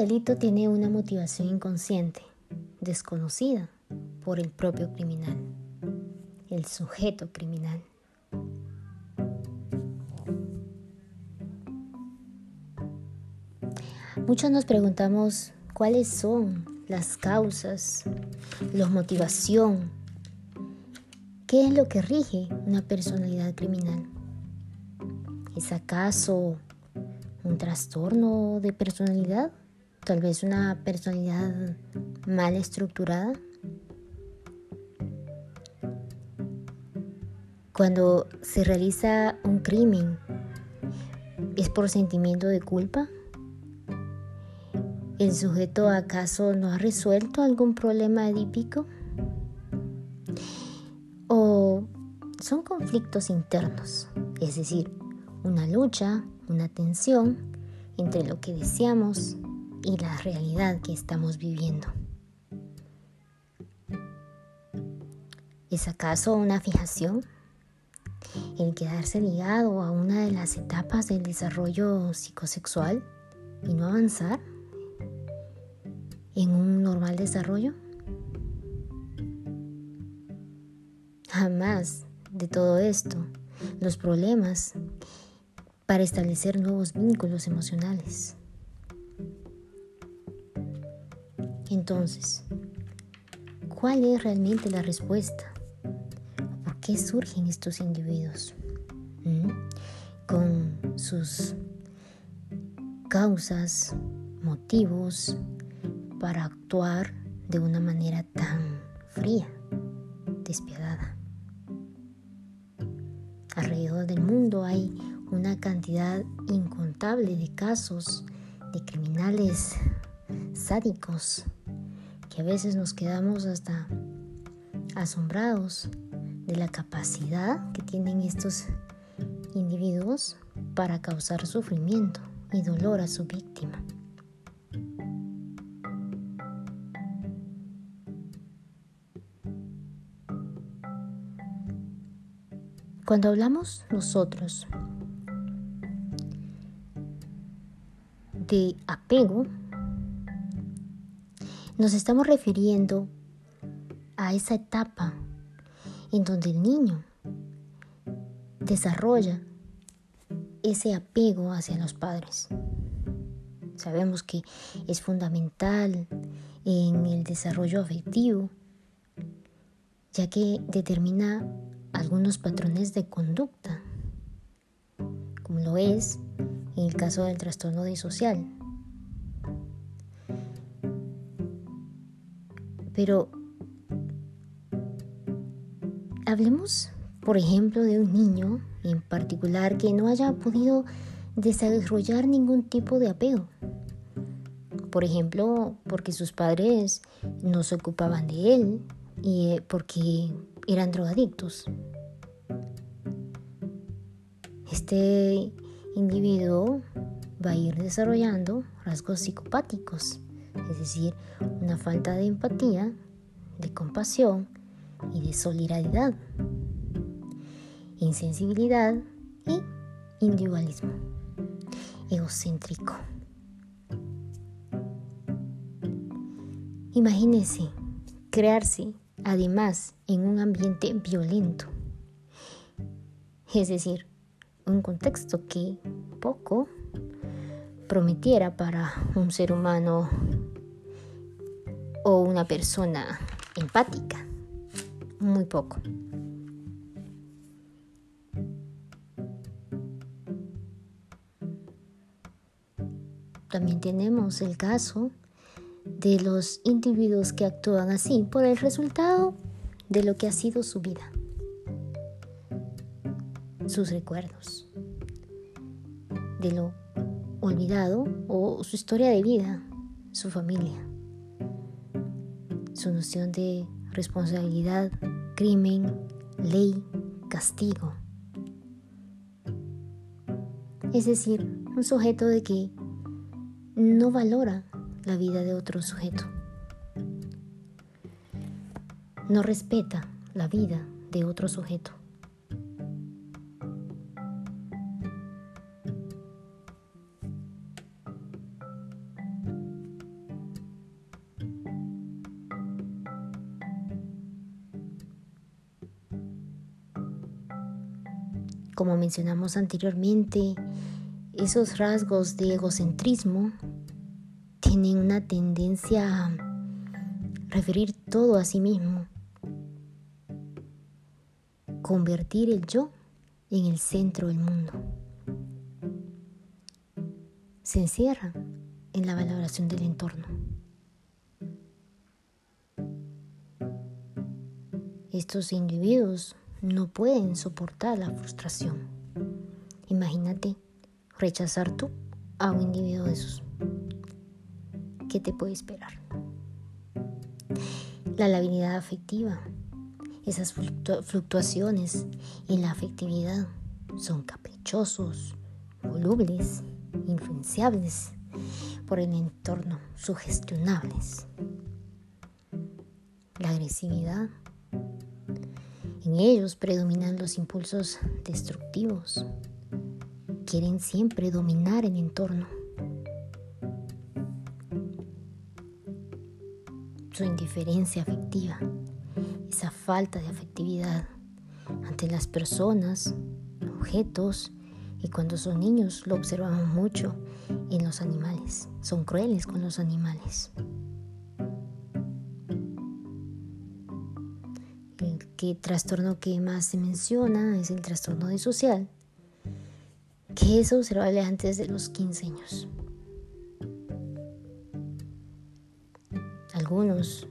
delito tiene una motivación inconsciente, desconocida por el propio criminal, el sujeto criminal. Muchos nos preguntamos cuáles son las causas, la motivación, qué es lo que rige una personalidad criminal. ¿Es acaso un trastorno de personalidad? Tal vez una personalidad mal estructurada. Cuando se realiza un crimen, ¿es por sentimiento de culpa? ¿El sujeto acaso no ha resuelto algún problema edípico? ¿O son conflictos internos? Es decir, una lucha, una tensión entre lo que deseamos y la realidad que estamos viviendo. ¿Es acaso una fijación? El quedarse ligado a una de las etapas del desarrollo psicosexual y no avanzar en un normal desarrollo? Jamás de todo esto, los problemas para establecer nuevos vínculos emocionales. Entonces, ¿cuál es realmente la respuesta? ¿Por qué surgen estos individuos? ¿Mm? Con sus causas, motivos, para actuar de una manera tan fría, despiadada. Alrededor del mundo hay una cantidad incontable de casos de criminales sádicos que a veces nos quedamos hasta asombrados de la capacidad que tienen estos individuos para causar sufrimiento y dolor a su víctima. Cuando hablamos nosotros de apego, nos estamos refiriendo a esa etapa en donde el niño desarrolla ese apego hacia los padres. Sabemos que es fundamental en el desarrollo afectivo, ya que determina algunos patrones de conducta, como lo es en el caso del trastorno disocial. Pero hablemos, por ejemplo, de un niño en particular que no haya podido desarrollar ningún tipo de apego. Por ejemplo, porque sus padres no se ocupaban de él y eh, porque eran drogadictos. Este individuo va a ir desarrollando rasgos psicopáticos, es decir, una falta de empatía, de compasión y de solidaridad, insensibilidad y individualismo, egocéntrico. Imagínese crearse además en un ambiente violento. Es decir, un contexto que poco prometiera para un ser humano o una persona empática. Muy poco. También tenemos el caso de los individuos que actúan así por el resultado de lo que ha sido su vida, sus recuerdos, de lo olvidado o su historia de vida, su familia, su noción de responsabilidad, crimen, ley, castigo. Es decir, un sujeto de que no valora la vida de otro sujeto. No respeta la vida de otro sujeto. Como mencionamos anteriormente, esos rasgos de egocentrismo tienen una tendencia a referir todo a sí mismo, convertir el yo en el centro del mundo. Se encierra en la valoración del entorno. Estos individuos no pueden soportar la frustración. Imagínate rechazar tú a un individuo de esos. ¿Qué te puede esperar? La labilidad afectiva, esas fluctuaciones en la afectividad son caprichosos, volubles, influenciables por el entorno, sugestionables. La agresividad en ellos predominan los impulsos destructivos. Quieren siempre dominar el entorno. Su indiferencia afectiva, esa falta de afectividad ante las personas, objetos y cuando son niños lo observamos mucho en los animales. Son crueles con los animales. El trastorno que más se menciona es el trastorno disocial, que es observable antes de los 15 años. Algunos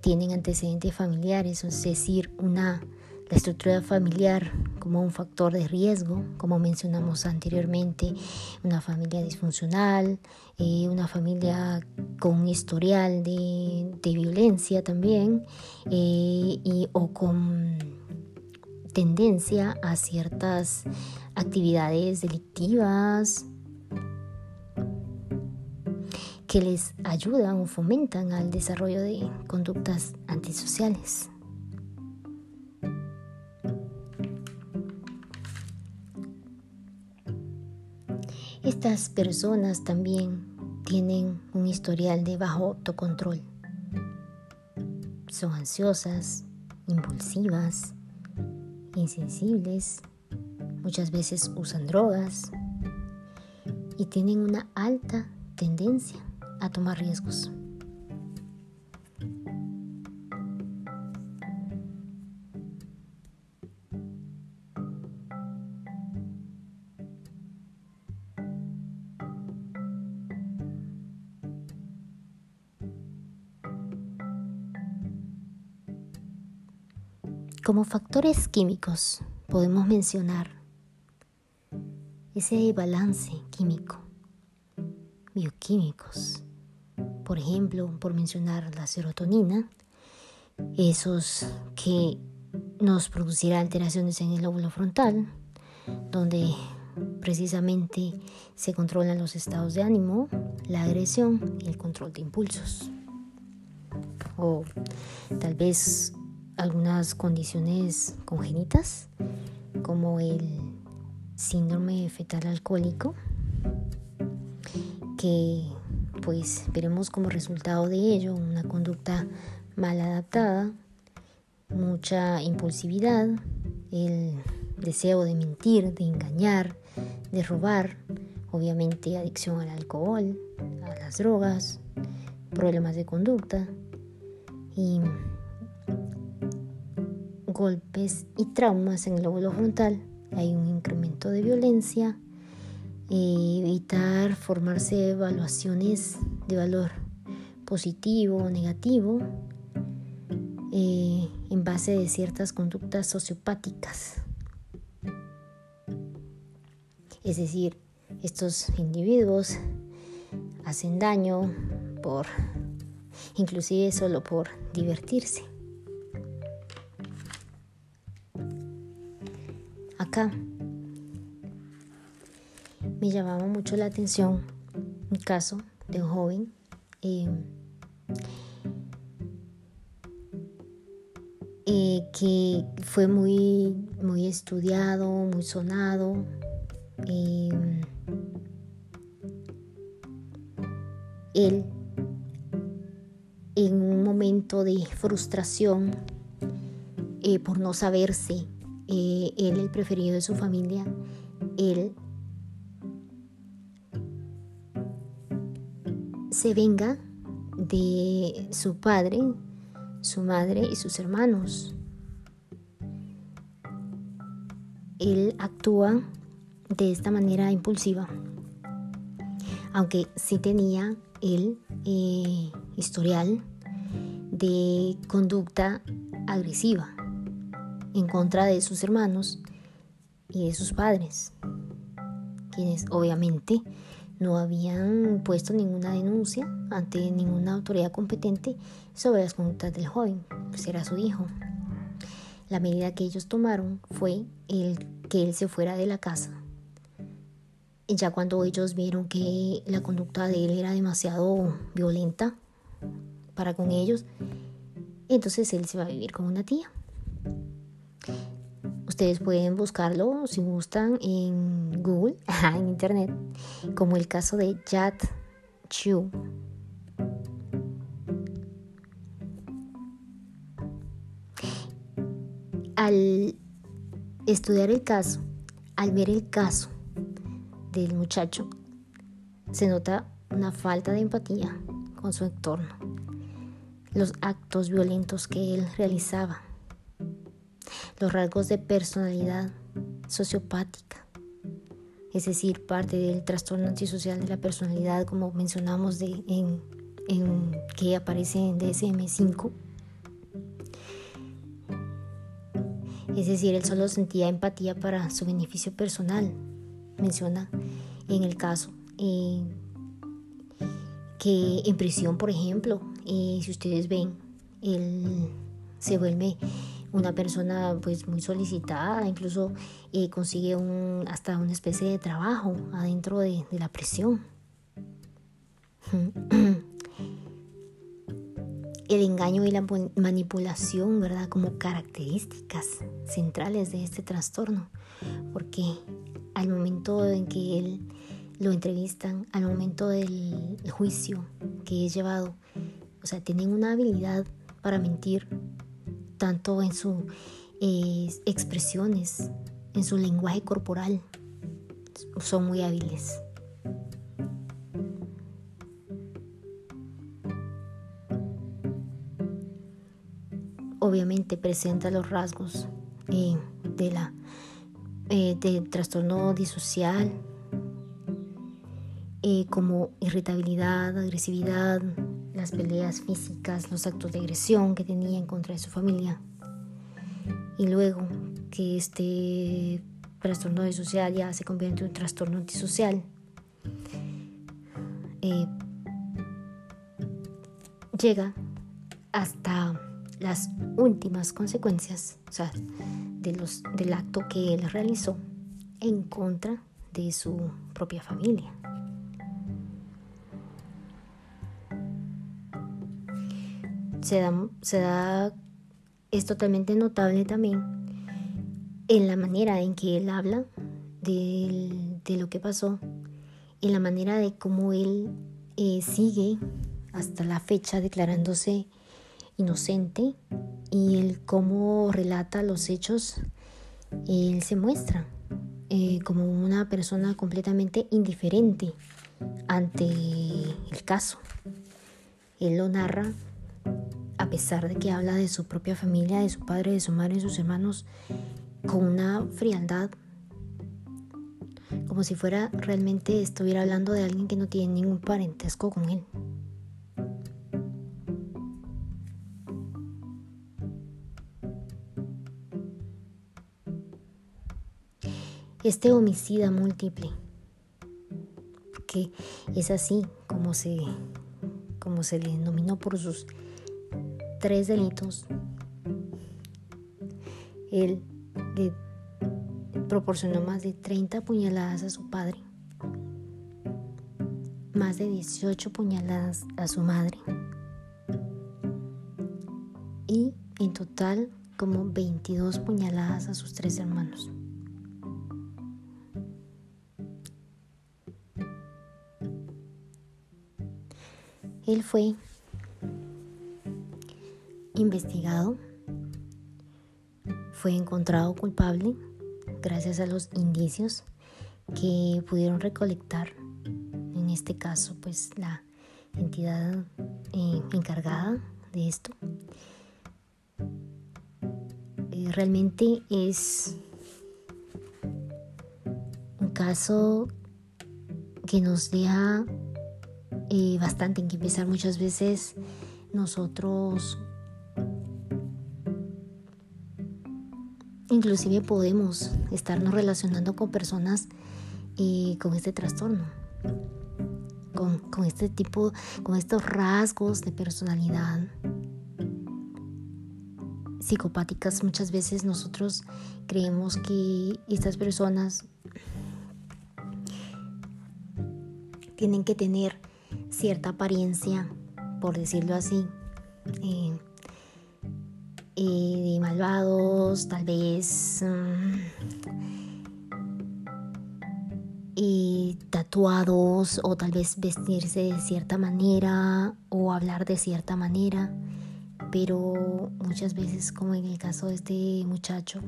tienen antecedentes familiares, es decir, una la estructura familiar como un factor de riesgo, como mencionamos anteriormente, una familia disfuncional, eh, una familia con un historial de, violencia también, eh, y, o con tendencia a ciertas actividades delictivas que les ayudan o fomentan al desarrollo de conductas antisociales. Estas personas también tienen un historial de bajo autocontrol. Son ansiosas, impulsivas, insensibles, muchas veces usan drogas y tienen una alta tendencia a tomar riesgos. Como factores químicos podemos mencionar ese balance químico, bioquímicos, por ejemplo, por mencionar la serotonina, esos que nos producirá alteraciones en el lóbulo frontal, donde precisamente se controlan los estados de ánimo, la agresión y el control de impulsos. O tal vez algunas condiciones congénitas como el síndrome fetal alcohólico que pues veremos como resultado de ello una conducta mal adaptada, mucha impulsividad, el deseo de mentir, de engañar, de robar, obviamente adicción al alcohol, a las drogas, problemas de conducta y golpes y traumas en el lóbulo frontal, hay un incremento de violencia, eh, evitar formarse evaluaciones de valor positivo o negativo eh, en base de ciertas conductas sociopáticas. Es decir, estos individuos hacen daño por, inclusive solo por divertirse. Me llamaba mucho la atención un caso de un joven eh, eh, que fue muy, muy estudiado, muy sonado. Eh, él, en un momento de frustración por no saberse eh, él el preferido de su familia, él se venga de su padre, su madre y sus hermanos. Él actúa de esta manera impulsiva, aunque sí tenía el eh, historial de conducta agresiva en contra de sus hermanos y de sus padres, quienes obviamente no habían puesto ninguna denuncia ante ninguna autoridad competente sobre las conductas del joven, pues era su hijo. La medida que ellos tomaron fue el que él se fuera de la casa. Ya cuando ellos vieron que la conducta de él era demasiado violenta para con ellos, entonces él se va a vivir con una tía. Ustedes pueden buscarlo si gustan en Google, en Internet, como el caso de Yat Chu. Al estudiar el caso, al ver el caso del muchacho, se nota una falta de empatía con su entorno, los actos violentos que él realizaba los rasgos de personalidad sociopática, es decir, parte del trastorno antisocial de la personalidad, como mencionamos de, en, que aparece en DSM-5. Es decir, él solo sentía empatía para su beneficio personal. Menciona en el caso eh, que en prisión, por ejemplo, eh, si ustedes ven, él se vuelve una persona pues muy solicitada, incluso eh, consigue un, hasta una especie de trabajo adentro de, la prisión. El engaño y la manipulación, ¿verdad? Como características centrales de este trastorno. Porque al momento en que él lo entrevistan, al momento del juicio que es llevado, o sea, tienen una habilidad para mentir tanto en sus eh, expresiones, en su lenguaje corporal. Son muy hábiles. Obviamente presenta los rasgos eh, de la eh, del trastorno disocial como irritabilidad, agresividad, las peleas físicas, los actos de agresión que tenía en contra de su familia. Y luego que este trastorno disocial ya se convierte en un trastorno antisocial. Eh, llega hasta las últimas consecuencias o sea, de los, del acto que él realizó en contra de su propia familia. Se da, es totalmente notable también en la manera en que él habla de, lo que pasó, en la manera de cómo él eh, sigue hasta la fecha declarándose inocente y el cómo relata los hechos, él se muestra eh, como una persona completamente indiferente ante el caso. Él lo narra a pesar de que habla de su propia familia, de su padre, de su madre, de sus hermanos, con una frialdad, como si fuera realmente estuviera hablando de alguien que no tiene ningún parentesco con él. Este homicida múltiple, que es así como se, como se le denominó por sus tres delitos. Él proporcionó más de 30 puñaladas a su padre, más de 18 puñaladas a su madre y en total como 22 puñaladas a sus tres hermanos. Él fue investigado fue encontrado culpable gracias a los indicios que pudieron recolectar, en este caso, pues la entidad eh, encargada de esto. Eh, realmente es un caso que nos deja eh, bastante en que empezar muchas veces nosotros inclusive podemos estarnos relacionando con personas eh, con este trastorno, con, con este tipo, con estos rasgos de personalidad psicopáticas. Muchas veces nosotros creemos que estas personas tienen que tener cierta apariencia, por decirlo así, eh, de malvados, tal vez y tatuados o tal vez vestirse de cierta manera o hablar de cierta manera, pero muchas veces como en el caso de este muchacho,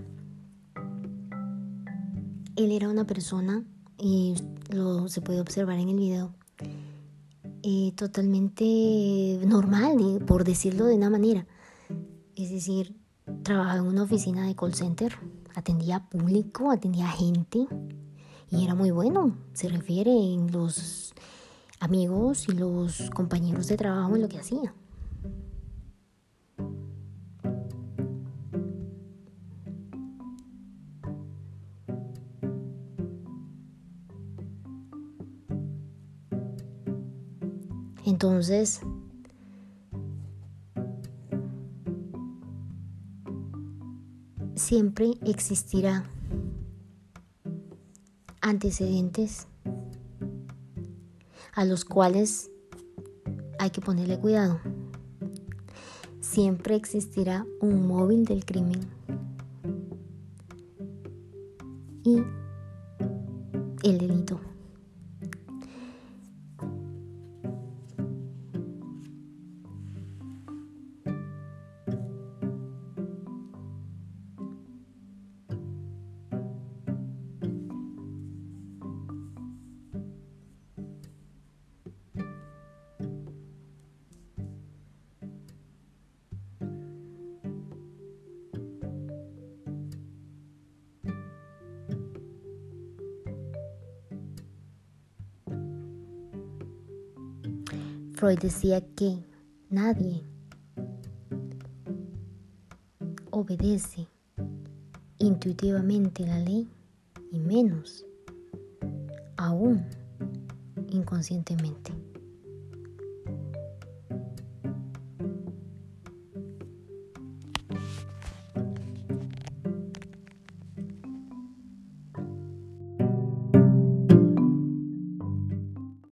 él era una persona y lo se puede observar en el video eh, totalmente normal, por decirlo de una manera. Es decir, trabajaba en una oficina de call center, atendía público, atendía gente y era muy bueno. Se refiere en los amigos y los compañeros de trabajo en lo que hacía. Entonces, siempre existirá antecedentes a los cuales hay que ponerle cuidado. Siempre existirá un móvil del crimen y el delito. Freud decía que nadie obedece intuitivamente la ley y menos aún inconscientemente.